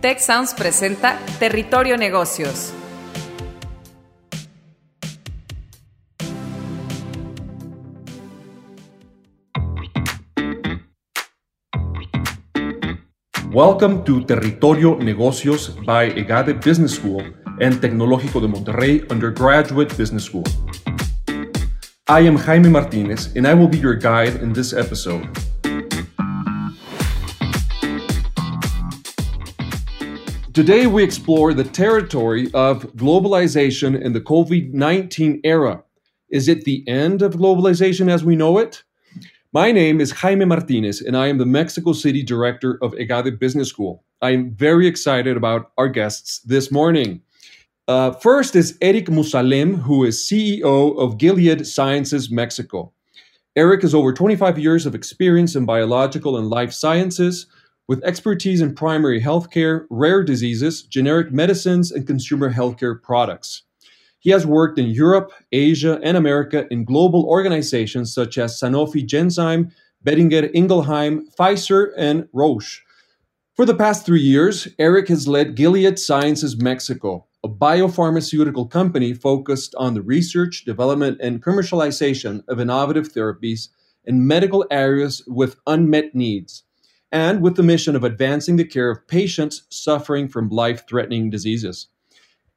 Tec Sounds presenta Territorio Negocios. Welcome to Territorio Negocios by EGADE Business School and Tecnológico de Monterrey Undergraduate Business School. I am Jaime Martinez and I will be your guide in this episode. Today, we explore the territory of globalization in the COVID 19 era. Is it the end of globalization as we know it? My name is Jaime Martinez, and I am the Mexico City director of EGADE Business School. I am very excited about our guests this morning. Uh, first is Erik Musalem, who is CEO of Gilead Sciences Mexico. Erik has over 25 years of experience in biological and life sciences with expertise in primary healthcare, rare diseases, generic medicines, and consumer healthcare products. He has worked in Europe, Asia, and America in global organizations such as Sanofi Genzyme, Boehringer Ingelheim, Pfizer, and Roche. For the past three years, Erik has led Gilead Sciences Mexico, a biopharmaceutical company focused on the research, development, and commercialization of innovative therapies in medical areas with unmet needs and with the mission of advancing the care of patients suffering from life threatening diseases.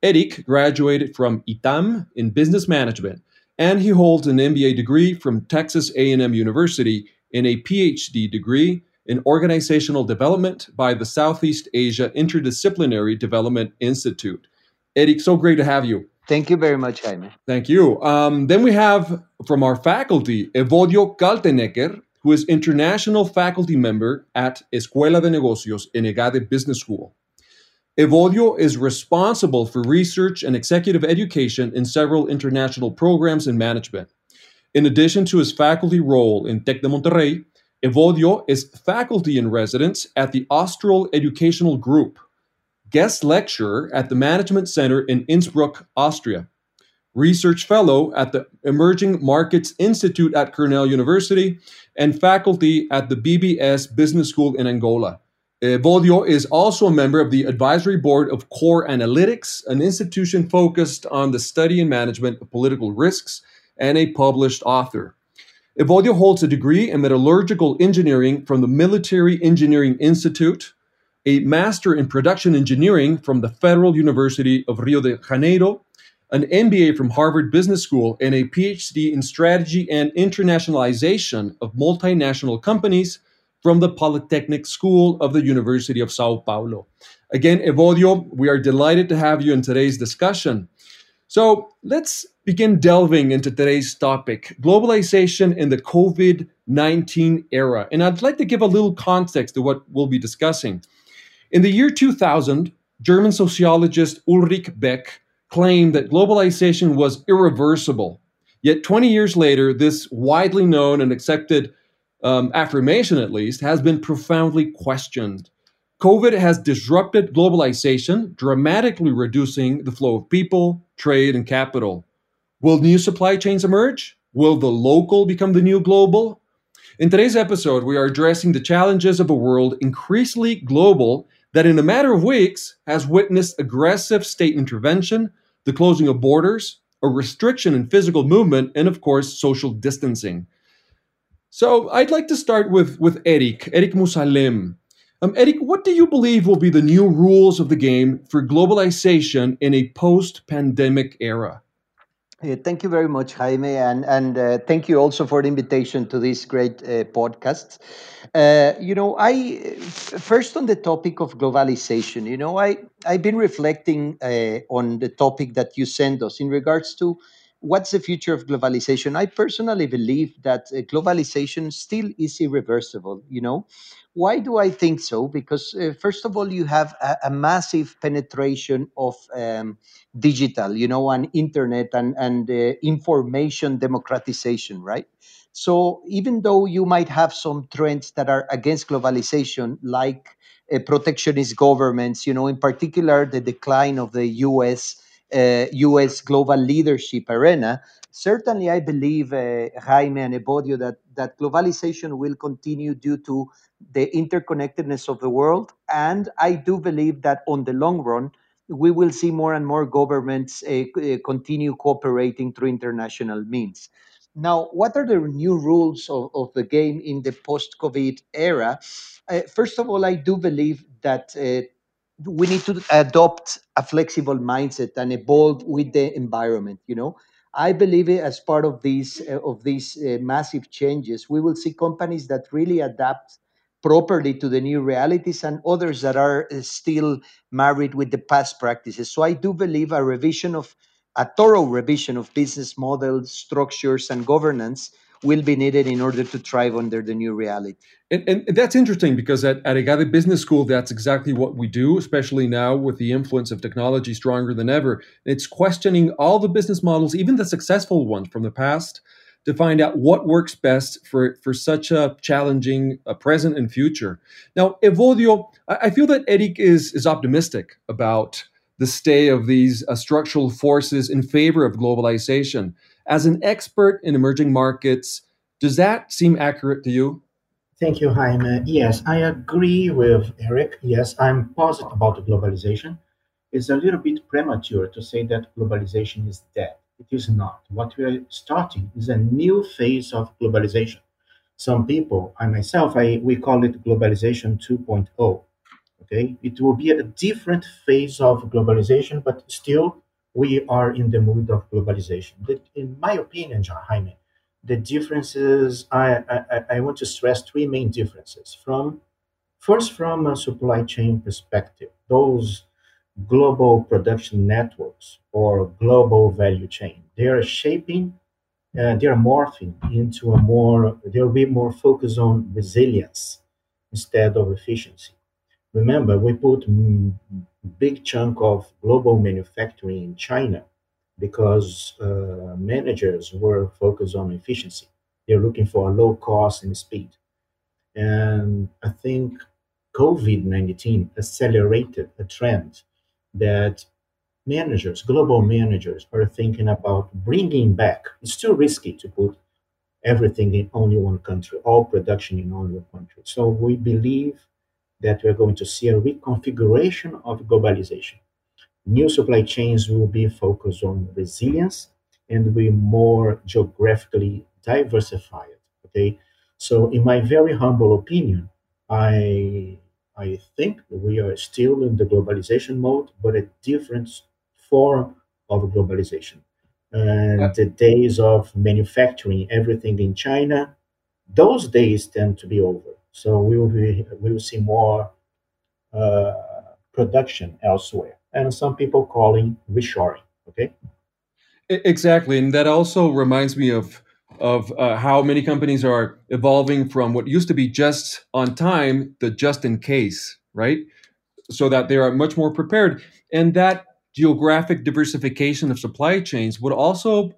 Erik graduated from ITAM in business management, and he holds an MBA degree from Texas A&M University and a PhD degree in organizational development by the Southeast Asia Interdisciplinary Development Institute. Erik, so great to have you. Thank you very much, Jaime. Thank you. Um, then we have from our faculty, Evodio Kaltenecker, who is international faculty member at Escuela de Negocios in EGADE Business School. Evodio is responsible for research and executive education in several international programs and management. In addition to his faculty role in Tec de Monterrey, Evodio is faculty in residence at the Austral Educational Group, guest lecturer at the Management Center in Innsbruck, Austria, research fellow at the Emerging Markets Institute at Cornell University, and faculty at the BBS Business School in Angola. Eh, Evodio is also a member of the advisory board of Core Analytics, an institution focused on the study and management of political risks, and a published author. Eh, Evodio holds a degree in metallurgical engineering from the Military Engineering Institute, a master in production engineering from the Federal University of Rio de Janeiro, an MBA from Harvard Business School, and a PhD in strategy and internationalization of multinational companies from the Polytechnic School of the University of Sao Paulo. Again, Evodio, we are delighted to have you in today's discussion. So let's begin delving into today's topic globalization in the COVID 19 era. And I'd like to give a little context to what we'll be discussing. In the year 2000, German sociologist Ulrich Beck claimed that globalization was irreversible. Yet 20 years later, this widely known and accepted um, affirmation, at least, has been profoundly questioned. COVID has disrupted globalization, dramatically reducing the flow of people, trade, and capital. Will new supply chains emerge? Will the local become the new global? In today's episode, we are addressing the challenges of a world increasingly global that, in a matter of weeks, has witnessed aggressive state intervention, the closing of borders, a restriction in physical movement, and of course, social distancing. So I'd like to start with, with Erik, Erik Musalem. Um, Erik, what do you believe will be the new rules of the game for globalization in a post pandemic era? Uh, thank you very much, Jaime, and and uh, thank you also for the invitation to this great uh, podcast. Uh, you know, I first on the topic of globalization. You know, I I've been reflecting uh, on the topic that you sent us in regards to what's the future of globalization. I personally believe that uh, globalization still is irreversible. You know, why do I think so? Because, uh, first of all, you have a, a massive penetration of um, digital, you know, and internet and, and uh, information democratization, right? So, even though you might have some trends that are against globalization, like uh, protectionist governments, you know, in particular the decline of the US. Uh, US global leadership arena, certainly I believe, uh, Jaime and Evodio, that, that globalization will continue due to the interconnectedness of the world. And I do believe that on the long run, we will see more and more governments uh, continue cooperating through international means. Now, what are the new rules of, of the game in the post COVID era? Uh, first of all, I do believe that uh, we need to adopt a flexible mindset and evolve with the environment you know? I believe as part of these uh, of these uh, massive changes we will see companies that really adapt properly to the new realities and others that are uh, still married with the past practices. So i do believe a revision of a thorough revision of business models structures and governance will be needed in order to thrive under the new reality. And, and that's interesting because at, at EGADE Business School, that's exactly what we do, especially now with the influence of technology stronger than ever. It's questioning all the business models, even the successful ones from the past, to find out what works best for, for such a challenging present and future. Now, Evodio, I, I feel that Erik is, is optimistic about the stay of these uh, structural forces in favor of globalization. As an expert in emerging markets, does that seem accurate to you? Thank you, Jaime. Yes, I agree with Erik. Yes, I'm positive about globalization. It's a little bit premature to say that globalization is dead. It is not. What we are starting is a new phase of globalization. Some people, I myself, I we call it globalization 2.0. Okay, it will be a different phase of globalization, but still we are in the mood of globalization. in my opinion, John Jaime, the differences I, I, I want to stress three main differences. From first, from a supply chain perspective, those global production networks or global value chain, they are shaping, uh, they are morphing into a more, There will be more focus on resilience instead of efficiency. Remember, we put big chunk of global manufacturing in China because uh, managers were focused on efficiency. They're looking for a low cost and speed. And I think COVID 19 accelerated a trend that managers, global managers, are thinking about bringing back. It's too risky to put everything in only one country, all production in only one country. So we believe that we're going to see a reconfiguration of globalization. New supply chains will be focused on resilience and be more geographically diversified. Okay, so in my very humble opinion, I I think we are still in the globalization mode, but a different form of globalization. And yeah. the days of manufacturing everything in China, those days tend to be over so we will be, we will see more uh, production elsewhere, and some people calling reshoring. Okay. Exactly, and that also reminds me of of uh, how many companies are evolving from what used to be just on time to just in case, right? So that they are much more prepared, and that geographic diversification of supply chains would also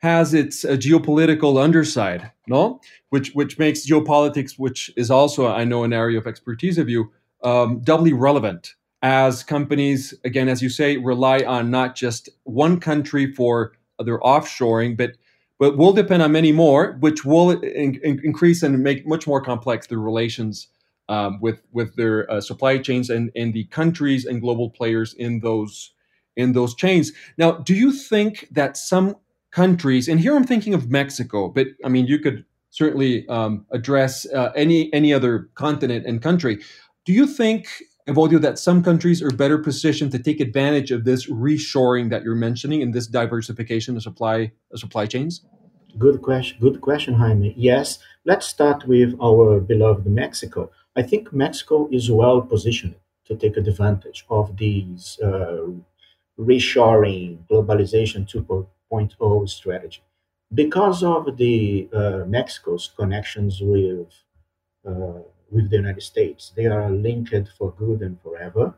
has its uh, geopolitical underside, no? Which which makes geopolitics, which is also I know an area of expertise of you, um, doubly relevant as companies, again, as you say, rely on not just one country for their offshoring, but but will depend on many more, which will in, in, increase and make much more complex the relations um, with with their uh, supply chains and and the countries and global players in those in those chains. Now, do you think that some countries, and here I'm thinking of Mexico, but I mean, you could certainly um, address uh, any any other continent and country. Do you think, Evodio, that some countries are better positioned to take advantage of this reshoring that you're mentioning and this diversification of supply of supply chains? Good question. Good question, Jaime. Yes, let's start with our beloved Mexico. I think Mexico is well positioned to take advantage of these uh, reshoring, globalization 2.0 2.0 strategy. Because of the uh, Mexico's connections with uh, with the United States, they are linked for good and forever.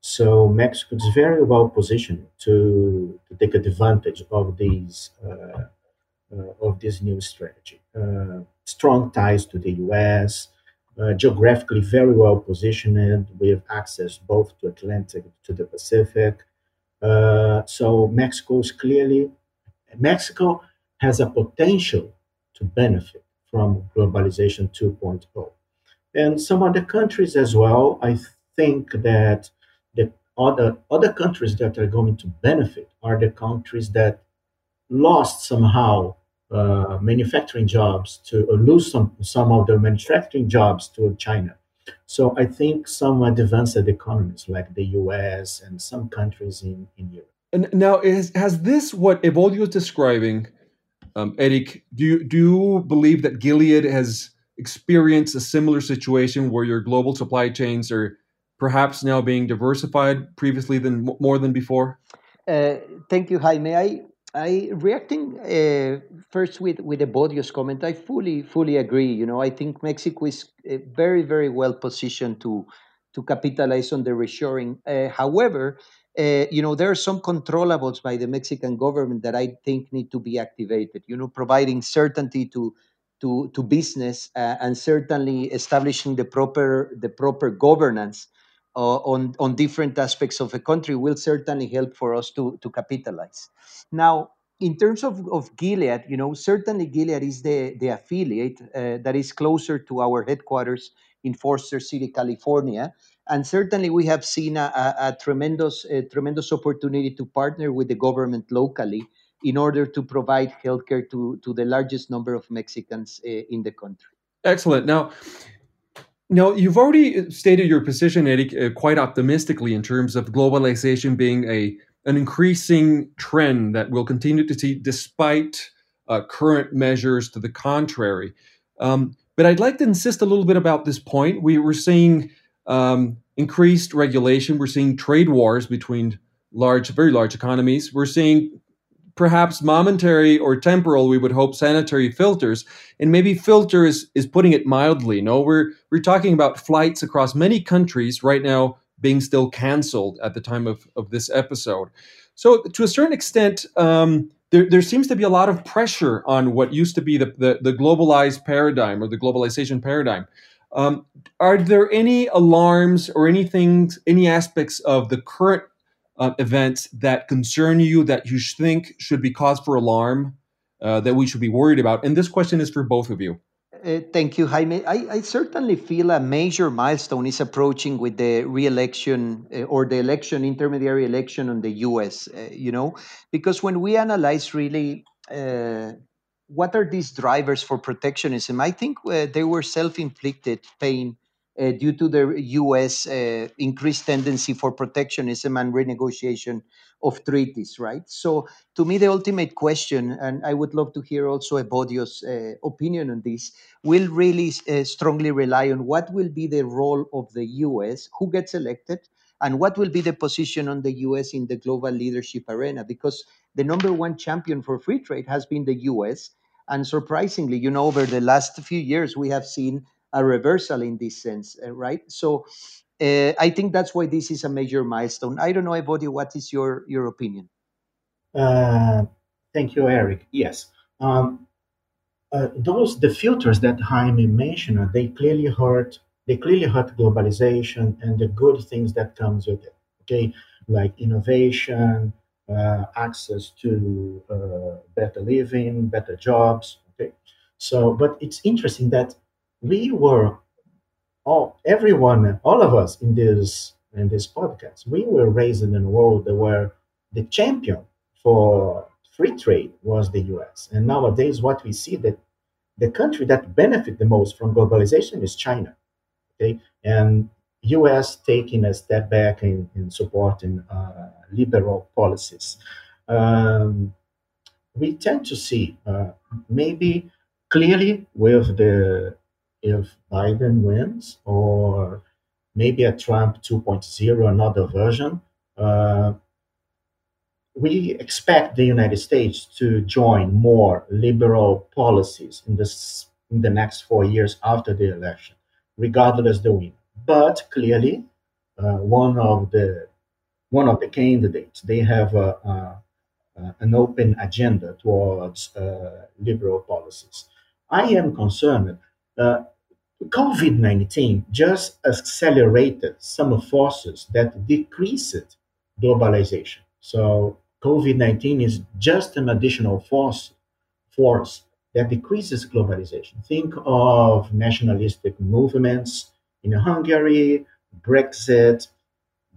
So Mexico is very well positioned to, to take advantage of these uh, uh of this new strategy. Uh, strong ties to the U.S. Uh, geographically very well positioned with access both to Atlantic to the Pacific. so Mexico is clearly Mexico has a potential to benefit from globalization 2.0. and some other countries as well. I think that the other other countries that are going to benefit are the countries that lost somehow uh, manufacturing jobs to lose some some of their manufacturing jobs to China. So I think some advanced economies like the U.S. and some countries in, in Europe. Now, is, has this what Evodio is describing, um, Erik? Do you do you believe that Gilead has experienced a similar situation where your global supply chains are perhaps now being diversified previously than more than before? Uh, thank you, Jaime. I I reacting uh, first with with Evodio's comment. I fully fully agree. You know, I think Mexico is uh, very very well positioned to to capitalize on the reshoring. Uh, however, uh, you know, there are some controllables by the Mexican government that I think need to be activated. You know, providing certainty to to to business uh, and certainly establishing the proper the proper governance uh, on on different aspects of a country will certainly help for us to to capitalize. Now, in terms of, of Gilead, you know, certainly Gilead is the the affiliate uh, that is closer to our headquarters in Foster City, California, and certainly we have seen a, a, a tremendous a tremendous opportunity to partner with the government locally in order to provide healthcare to to the largest number of Mexicans uh, in the country. Excellent. Now, now, you've already stated your position, Erik, uh, quite optimistically in terms of globalization being a an increasing trend that we'll continue to see despite uh, current measures to the contrary. Um, but I'd like to insist a little bit about this point. We were seeing um, increased regulation. We're seeing trade wars between large, very large economies. We're seeing perhaps momentary or temporal, we would hope, sanitary filters. And maybe filter is, is putting it mildly. No, we're we're talking about flights across many countries right now being still canceled at the time of, of this episode. So to a certain extent, um, there, there seems to be a lot of pressure on what used to be the, the, the globalized paradigm or the globalization paradigm. Um, are there any alarms or anything, any aspects of the current uh, events that concern you that you think should be cause for alarm uh, that we should be worried about? And this question is for both of you. Uh, thank you, Jaime. I, I, certainly feel a major milestone is approaching with the re-election uh, or the election, intermediary election on the U.S. Uh, you know, because when we analyze really uh, what are these drivers for protectionism, I think uh, they were self-inflicted pain uh, due to the U.S. Uh, increased tendency for protectionism and renegotiation of treaties, right? So, to me, the ultimate question, and I would love to hear also Evodio's uh, opinion on this, will really uh, strongly rely on what will be the role of the U.S., who gets elected, and what will be the position on the U.S. in the global leadership arena, because the number one champion for free trade has been the U.S. And surprisingly, you know, over the last few years, we have seen a reversal in this sense, uh, right? So uh, I think that's why this is a major milestone. I don't know, Evodio, what is your your opinion? Uh, thank you, Erik. Yes, um, uh, those the filters that Jaime mentioned, they clearly hurt. They clearly hurt globalization and the good things that comes with it. Okay, like innovation, uh, access to uh, better living, better jobs. Okay, so but it's interesting that we were all everyone, all of us in this in this podcast, we were raised in a world where the champion for free trade was the U.S. And nowadays, what we see that the country that benefit the most from globalization is China. Okay, and U.S. taking a step back in, in supporting uh, liberal policies. Um, we tend to see uh, maybe clearly with the if Biden wins, or maybe a Trump 2.0, another version, uh, we expect the United States to join more liberal policies in, this, in the next four years after the election, regardless the win. But clearly, uh, one of the one of the candidates they have a, a, a, an open agenda towards uh, liberal policies. I am concerned uh, COVID 19 just accelerated some forces that decreased globalization. So, COVID 19 is just an additional force, force that decreases globalization. Think of nationalistic movements in Hungary, Brexit,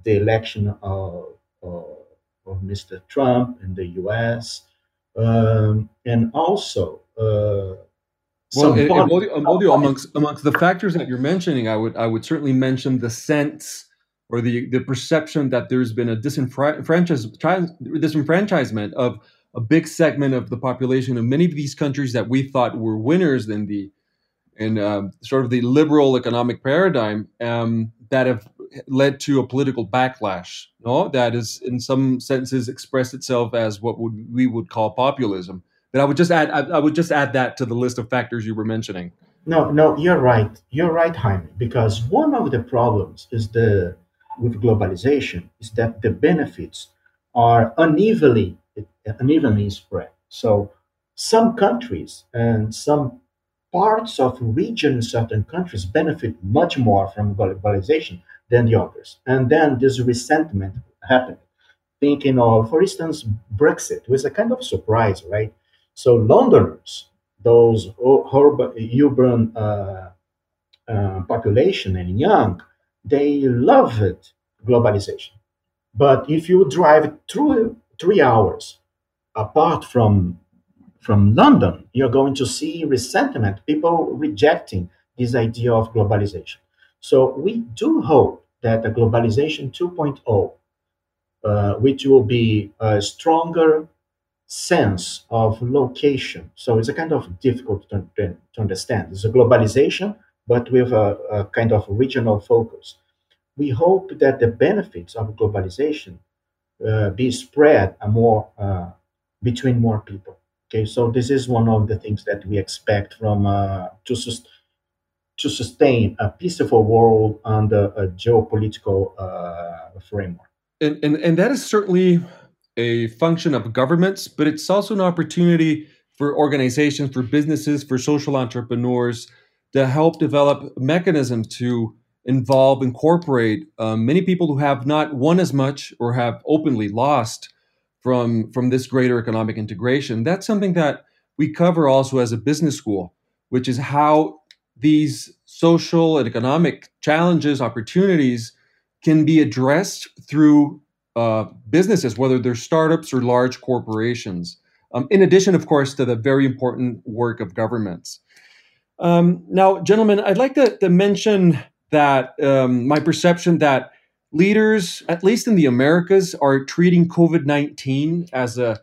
the election of, of, of Mr. Trump in the US, um, and also uh, well, Evodio, amongst amongst the factors that you're mentioning, I would I would certainly mention the sense or the the perception that there's been a disenfranchisement of a big segment of the population of many of these countries that we thought were winners in the in um, sort of the liberal economic paradigm um, that have led to a political backlash. No, that is in some senses expressed itself as what would we would call populism. But I would just add I, I would just add that to the list of factors you were mentioning. No, no, you're right. You're right, Jaime. Because one of the problems is the with globalization is that the benefits are unevenly unevenly spread. So some countries and some parts of region in certain countries benefit much more from globalization than the others. And then this resentment happened. Thinking of, for instance, Brexit was a kind of surprise, right? So Londoners, those urban uh, uh, population and young, they loved globalization. But if you drive through three hours apart from from London, you're going to see resentment, people rejecting this idea of globalization. So we do hope that the globalization 2.0, uh, which will be a stronger sense of location. So it's a kind of difficult to, to understand. It's a globalization, but with a, a kind of regional focus. We hope that the benefits of globalization uh, be spread more uh, between more people. Okay, so this is one of the things that we expect from uh, to sus- to sustain a peaceful world under a geopolitical uh, framework. And, and and that is certainly a function of governments, but it's also an opportunity for organizations, for businesses, for social entrepreneurs to help develop mechanisms to involve, incorporate um, many people who have not won as much or have openly lost from from this greater economic integration. That's something that we cover also as a business school, which is how these social and economic challenges, opportunities can be addressed through uh, businesses, whether they're startups or large corporations. Um, in addition, of course, to the very important work of governments. Um, now, gentlemen, I'd like to, to mention that um, my perception that leaders, at least in the Americas, are treating COVID 19 as a,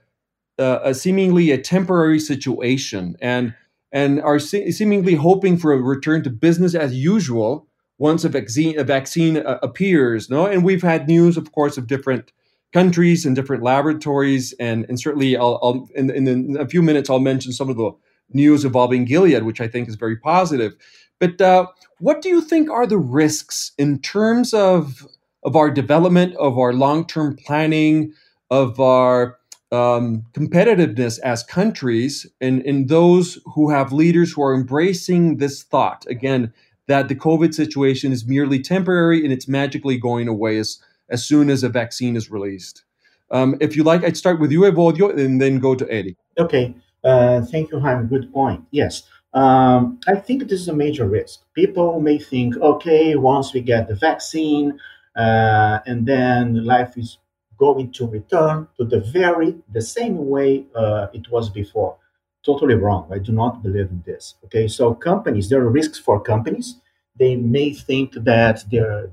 a, seemingly a temporary situation and, and are se- seemingly hoping for a return to business as usual once a vaccine, a vaccine uh, appears. No? And we've had news, of course, of different countries and different laboratories. And, and certainly, I'll, I'll in, in, a few minutes, I'll mention some of the news involving Gilead, which I think is very positive. But uh, what do you think are the risks in terms of of our development, of our long term planning, of our um, competitiveness as countries, and, and those who have leaders who are embracing this thought again that the COVID situation is merely temporary and it's magically going away as, as soon as a vaccine is released. Um, if you like, I'd start with you, Evodio, and then go to Eddie. Okay. Uh, thank you, Jaime. Good point. Yes. Um, I think this is a major risk. People may think, okay, once we get the vaccine, uh, and then life is going to return to the very the same way uh, it was before. Totally wrong. I do not believe in this okay? So companies there are risks for companies. They may think that there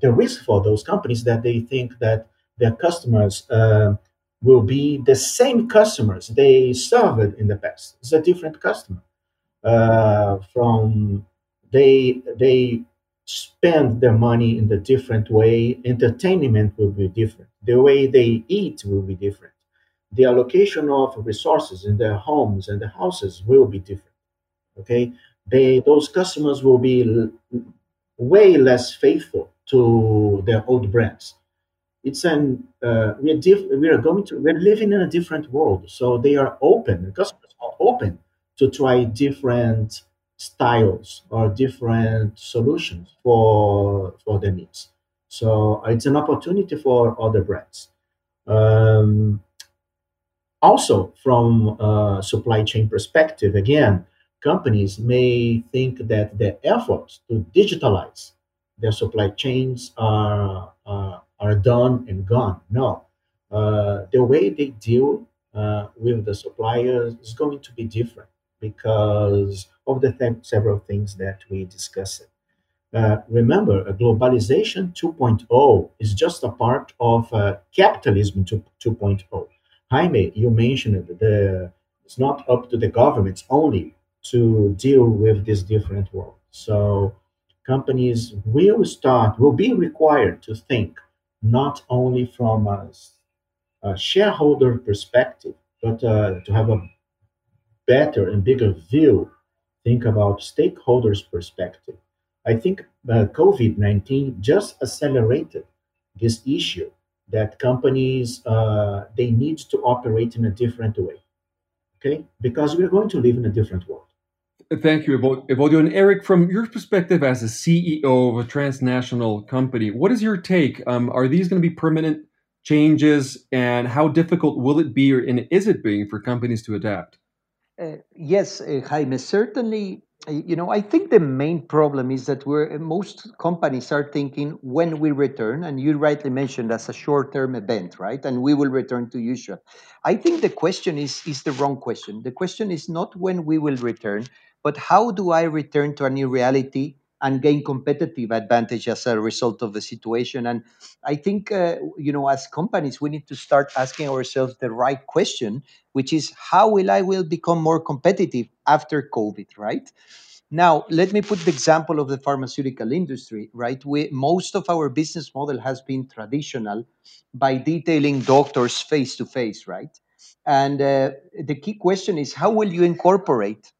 the risk for those companies that they think that their customers uh, will be the same customers they served in the past. It's a different customer uh, from they they spend their money in a different way. Entertainment will be different. The way they eat will be different. The allocation of resources in their homes and the houses will be different. Okay, they those customers will be way less faithful to their old brands. It's an uh, we are diff- we are going to we're living in a different world, so they are open. The customers are open to try different styles or different solutions for for the needs. So it's an opportunity for other brands. Um, also, from a supply chain perspective, again, companies may think that the efforts to digitalize their supply chains are, uh, are done and gone. No. Uh, the way they deal uh, with the suppliers is going to be different because of the th- several things that we discussed. Uh, remember, a globalization 2.0 is just a part of uh, capitalism 2, 2.0. Jaime, you mentioned the it's not up to the governments only to deal with this different world. So companies will start, will be required to think not only from a, a shareholder perspective, but uh, to have a better and bigger view, think about stakeholders' perspective. I think uh, COVID 19 just accelerated this issue that companies uh, they need to operate in a different way okay because we're going to live in a different world Thank you, Evodio. And Erik, from your perspective as a CEO of a transnational company, what is your take? Um, are these going to be permanent changes, and how difficult will it be, or and is it being for companies to adapt? Uh, yes, uh, Jaime, certainly you know, I think the main problem is that we're most companies are thinking when we return, and you rightly mentioned as a short-term event, right? And we will return to usual. I think the question is is the wrong question. The question is not when we will return, but how do I return to a new reality and gain competitive advantage as a result of the situation? And I think, uh, you know, as companies, we need to start asking ourselves the right question, which is how will I will become more competitive after COVID, right? Now, let me put the example of the pharmaceutical industry, right? We, most of our business model has been traditional by detailing doctors face to face, right? And uh, the key question is how will you incorporate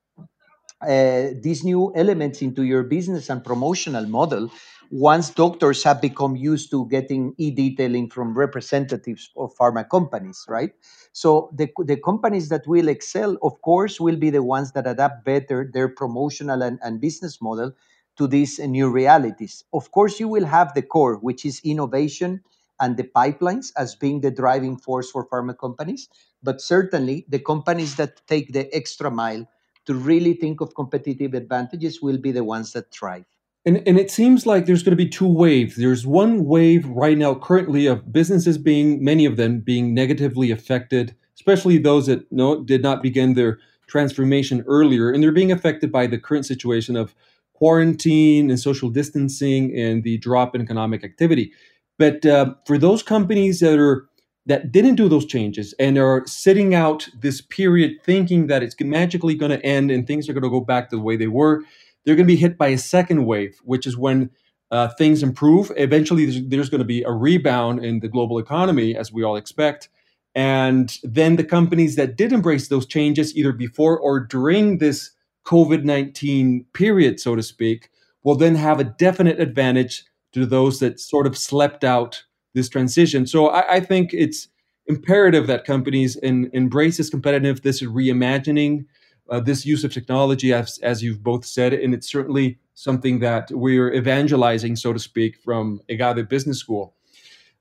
uh, these new elements into your business and promotional model once doctors have become used to getting e-detailing from representatives of pharma companies right? So the, the companies that will excel of course will be the ones that adapt better their promotional and, and business model to these new realities. Of course you will have the core which is innovation and the pipelines as being the driving force for pharma companies but certainly the companies that take the extra mile to really think of competitive advantages will be the ones that thrive. And, and it seems like there's going to be two waves. There's one wave right now, currently, of businesses being, many of them being negatively affected, especially those that no, did not begin their transformation earlier. And they're being affected by the current situation of quarantine and social distancing and the drop in economic activity. But uh, for those companies that are that didn't do those changes and are sitting out this period thinking that it's magically going to end and things are going to go back to the way they were, they're going to be hit by a second wave, which is when uh, things improve. Eventually, there's, there's going to be a rebound in the global economy, as we all expect. And then the companies that did embrace those changes, either before or during this COVID 19 period, so to speak, will then have a definite advantage to those that sort of slept out this transition. So I, I think it's imperative that companies in, embrace this competitive, this reimagining, uh, this use of technology, as, as you've both said, and it's certainly something that we're evangelizing, so to speak, from EGADE Business School.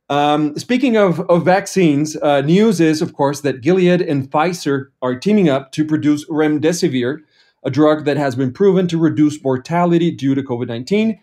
Um, speaking of, of vaccines, uh, news is, of course, that Gilead and Pfizer are teaming up to produce remdesivir, a drug that has been proven to reduce mortality due to COVID 19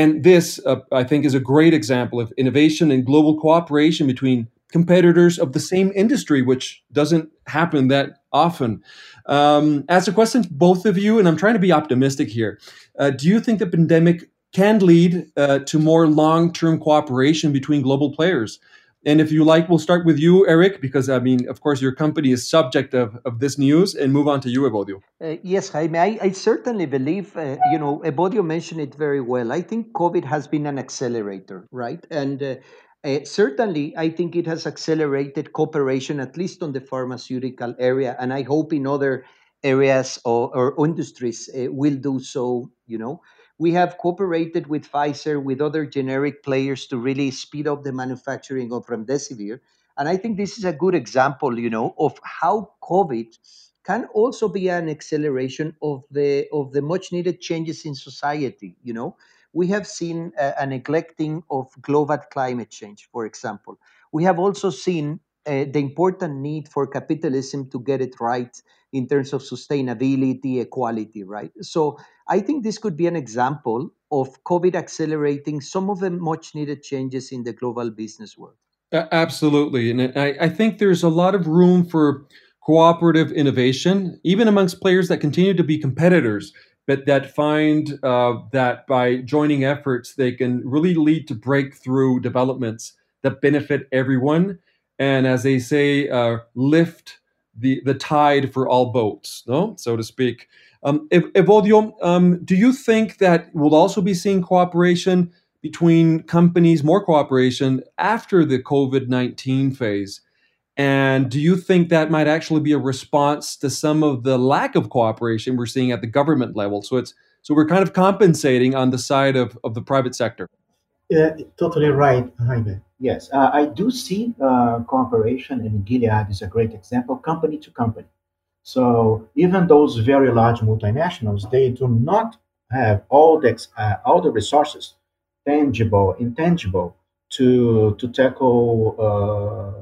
and this, uh, I think, is a great example of innovation and global cooperation between competitors of the same industry, which doesn't happen that often. Um, as a question both of you, and I'm trying to be optimistic here, uh, do you think the pandemic can lead uh, to more long term cooperation between global players? And if you like, we'll start with you, Erik, because I mean, of course, your company is subject of, of this news, and move on to you, Evodio. Uh, yes, Jaime, I, I certainly believe, uh, you know, Evodio mentioned it very well. I think COVID has been an accelerator, right? And uh, uh, certainly, I think it has accelerated cooperation, at least on the pharmaceutical area, and I hope in other areas or, or industries uh, will do so, you know we have cooperated with Pfizer, with other generic players to really speed up the manufacturing of remdesivir. And I think this is a good example, you know, of how COVID can also be an acceleration of the of the much needed changes in society. You know, we have seen a, neglecting of global climate change, for example. We have also seen uh, the important need for capitalism to get it right in terms of sustainability, equality, right? So I think this could be an example of COVID accelerating some of the much needed changes in the global business world. absolutely. And I, I think there's a lot of room for cooperative innovation, even amongst players that continue to be competitors, but that find uh, that by joining efforts, they can really lead to breakthrough developments that benefit everyone. And as they say, uh, lift the, the tide for all boats, no, so to speak. Um, Evodio, um, do you think that we'll also be seeing cooperation between companies, more cooperation after the COVID 19 phase? And do you think that might actually be a response to some of the lack of cooperation we're seeing at the government level? So it's so we're kind of compensating on the side of, of the private sector. Yeah, totally right, Jaime. Yes, uh, I do see uh, cooperation, and Gilead is a great example, company to company. So even those very large multinationals, they do not have all the uh, all the resources, tangible, intangible, to to tackle uh,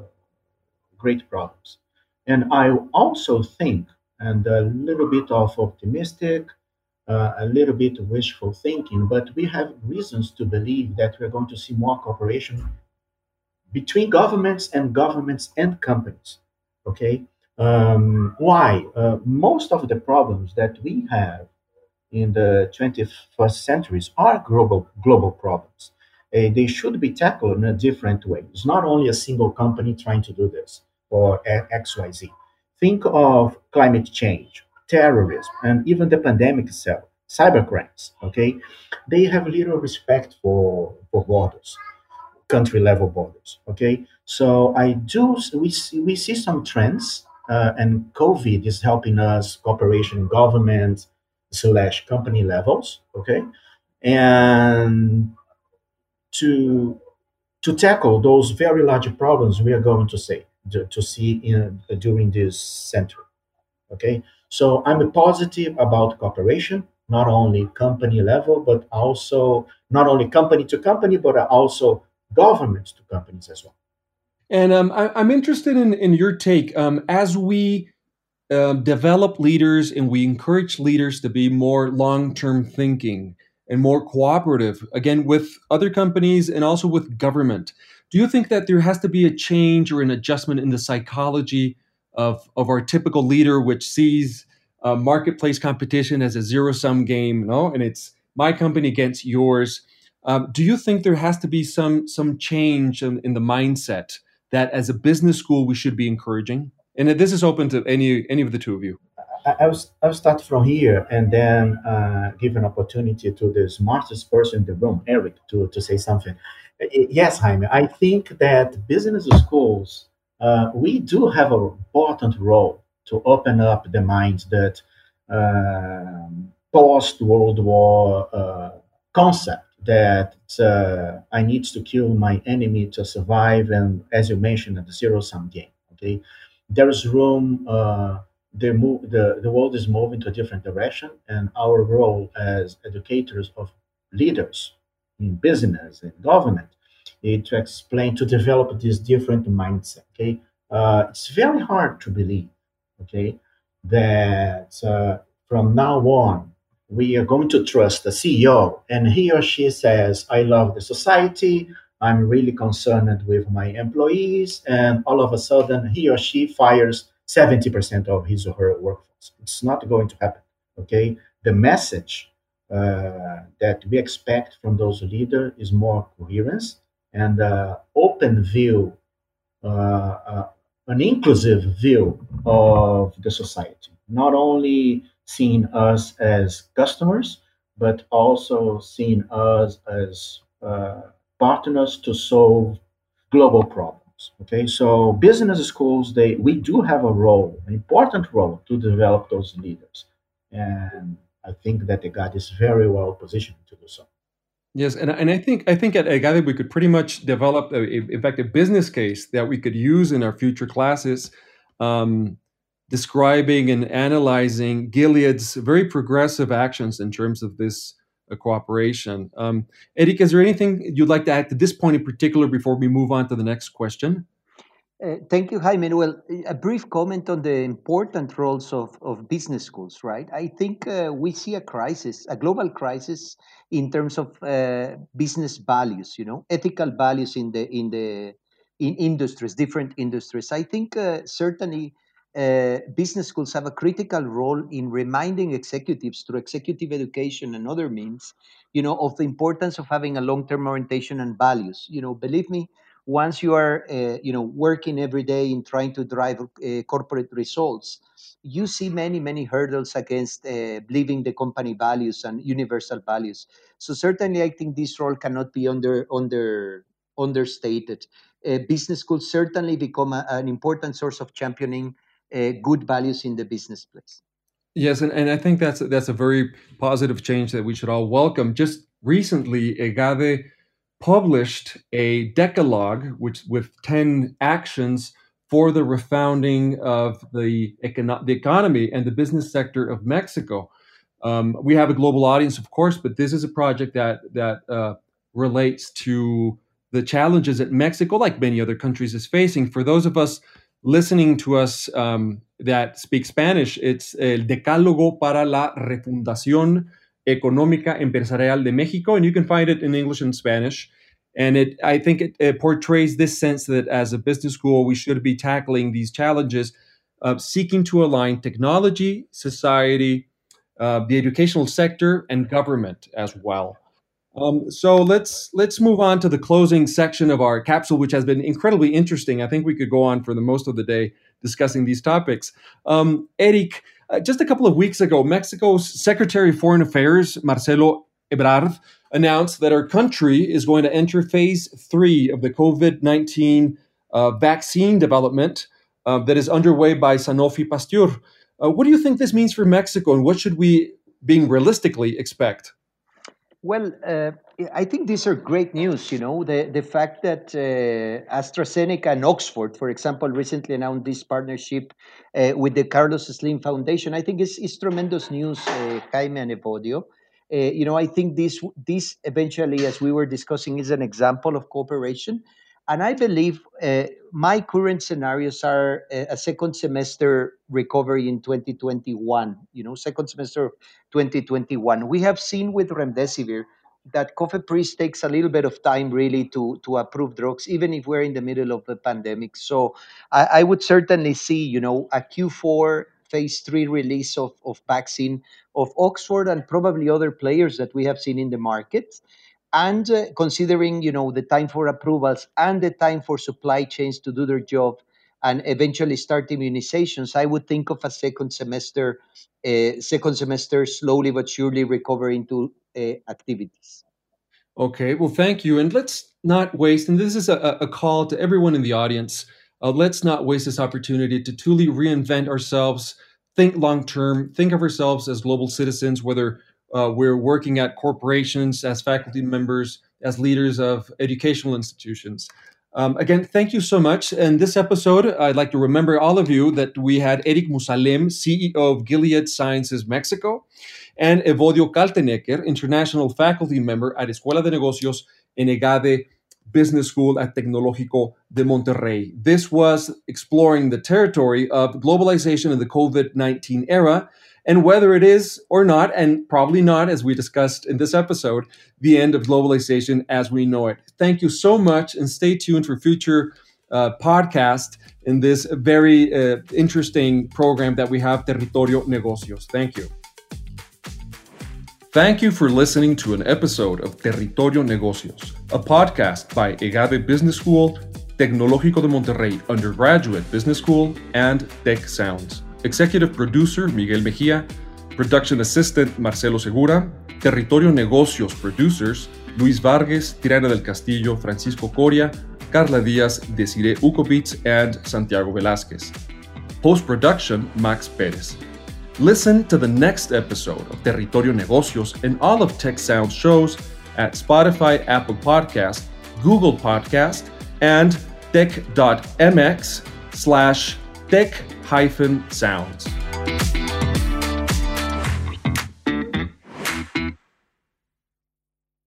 great problems. And I also think, and a little bit of optimistic, uh, a little bit wishful thinking, but we have reasons to believe that we're going to see more cooperation between governments and governments and companies. Okay, um, why? Uh, most of the problems that we have in the 21st centuries are global global problems. Uh, they should be tackled in a different way. It's not only a single company trying to do this or XYZ. Think of climate change, terrorism, and even the pandemic itself, cybercrimes. Okay, they have little respect for for borders, country level borders. Okay, so I do we see, we see some trends, uh, and COVID is helping us cooperation government slash company levels. Okay, and to to tackle those very large problems we are going to say to, see in, during this century. Okay, so I'm positive about cooperation, not only company level, but also not only company to company, but also governments to companies as well. And um, I, am interested in, in your take um, as we uh, develop leaders and we encourage leaders to be more long term thinking and more cooperative, again, with other companies and also with government. Do you think that there has to be a change or an adjustment in the psychology of, of our typical leader, which sees uh, marketplace competition as a zero sum game, no? And it's my company against yours. Um, do you think there has to be some some change in, in, the mindset that, as a business school, we should be encouraging? And this is open to any any of the two of you. I, will, I will start from here and then uh, give an opportunity to the smartest person in the room, Erik, to, to say something. Yes, Jaime, I think that business schools, uh, we do have an important role to open up the minds that uh, post World War uh, concept that uh, I need to kill my enemy to survive, and as you mentioned, the zero sum game. Okay, there is room. Uh, the, move, the, the world is moving to a different direction, and our role as educators of leaders in business and government uh, to explain to develop this different mindset. Okay, uh, it's very hard to believe. Okay, that uh, from now on we are going to trust the CEO, and he or she says, "I love the society." I'm really concerned with my employees, and all of a sudden, he or she fires 70% of his or her workforce. It's not going to happen. Okay, the message uh, that we expect from those leaders is more coherence and uh, open view, uh, uh, an inclusive view of the society. Not only seeing us as customers, but also seeing us as uh, partners to solve global problems. Okay, so business schools, they we do have a role, an important role to develop those leaders, and I think that EGADE is very well positioned to do so. Yes, and, and I think I think at EGADE we could pretty much develop, a, in fact, a business case that we could use in our future classes, um, describing and analyzing Gilead's very progressive actions in terms of this uh, cooperation. Um, Erik, is there anything you'd like to add to this point in particular before we move on to the next question? Uh, thank you, Jaime. Well, a brief comment on the important roles of, of business schools, right? I think uh, we see a crisis, a global crisis in terms of uh, business values, you know, ethical values in the in the in industries, different industries. I think uh, certainly uh, business schools have a critical role in reminding executives through executive education and other means, you know, of the importance of having a long-term orientation and values. You know, believe me, once you are uh, you know working every day in trying to drive uh, corporate results you see many many hurdles against uh, believing the company values and universal values so certainly i think this role cannot be under under understated uh, business schools certainly become a, an important source of championing uh, good values in the business place yes and, and i think that's that's a very positive change that we should all welcome just recently egade published a decalogue which with 10 actions for the refounding of the, econo- the economy and the business sector of Mexico. Um, we have a global audience, of course, but this is a project that that uh, relates to the challenges that Mexico, like many other countries, is facing. For those of us listening to us um, that speak Spanish, it's el Decálogo para la Refundación Económica Empresarial de Mexico, and you can find it in English and Spanish. And it, I think it, it portrays this sense that as a business school, we should be tackling these challenges, of seeking to align technology, society, uh, the educational sector, and government as well. Um, so let's let's move on to the closing section of our capsule, which has been incredibly interesting. I think we could go on for the most of the day discussing these topics. Um, Erik, uh, just a couple of weeks ago, Mexico's Secretary of Foreign Affairs, Marcelo Ebrard, announced that our country is going to enter phase three of the COVID 19 uh, vaccine development uh, that is underway by Sanofi Pasteur. Uh, what do you think this means for Mexico, and what should we, being realistically, expect? Well, uh, I think these are great news. You know, the, the fact that uh, AstraZeneca and Oxford, for example, recently announced this partnership uh, with the Carlos Slim Foundation, I think is, is tremendous news, uh, Jaime and. Uh, you know, I think this this eventually, as we were discussing, is an example of cooperation. And I believe uh, my current scenarios are a, a, second semester recovery in 2021. You know, second semester of 2021. We have seen with remdesivir that COFEPRIS takes a little bit of time really to to approve drugs, even if we're in the middle of the pandemic. So I, I would certainly see, you know, a Q4 phase three release of, of vaccine of Oxford and probably other players that we have seen in the market. And uh, considering, you know, the time for approvals and the time for supply chains to do their job and eventually start immunizations, I would think of a second semester, uh, second semester slowly but surely recovering to uh, activities. Okay, well, thank you. And let's not waste, and this is a, a call to everyone in the audience uh, let's not waste this opportunity to truly reinvent ourselves, think long term, think of ourselves as global citizens, whether uh, we're working at corporations, as faculty members, as leaders of educational institutions. Um, again, thank you so much. In this episode, I'd like to remember all of you that we had Erik Musalem, CEO of Gilead Sciences Mexico, and Evodio Kaltenecker, international faculty member at Escuela de Negocios en EGADE Business School at Tecnológico de Monterrey. This was exploring the territory of globalization in the COVID 19 era and whether it is or not, and probably not, as we discussed in this episode, the end of globalization as we know it. Thank you so much, and stay tuned for future uh, podcast in this very uh, interesting program that we have, Territorio Negocios. Thank you. Thank you for listening to an episode of Territorio Negocios, a podcast by EGADE Business School, Tecnológico de Monterrey Undergraduate Business School, and Tec Sounds. Executive producer Miguel Mejia, production assistant Marcelo Segura, Territorio Negocios producers Luis Vargas, Tirana del Castillo, Francisco Coria, Carla Díaz, Desiree Ukobitz, and Santiago Velázquez. Post production Max Perez. Listen to the next episode of Territorio Negocios and all of Tec Sounds shows at Spotify, Apple Podcast, Google Podcast, and tec.mx slash tec hyphen sounds.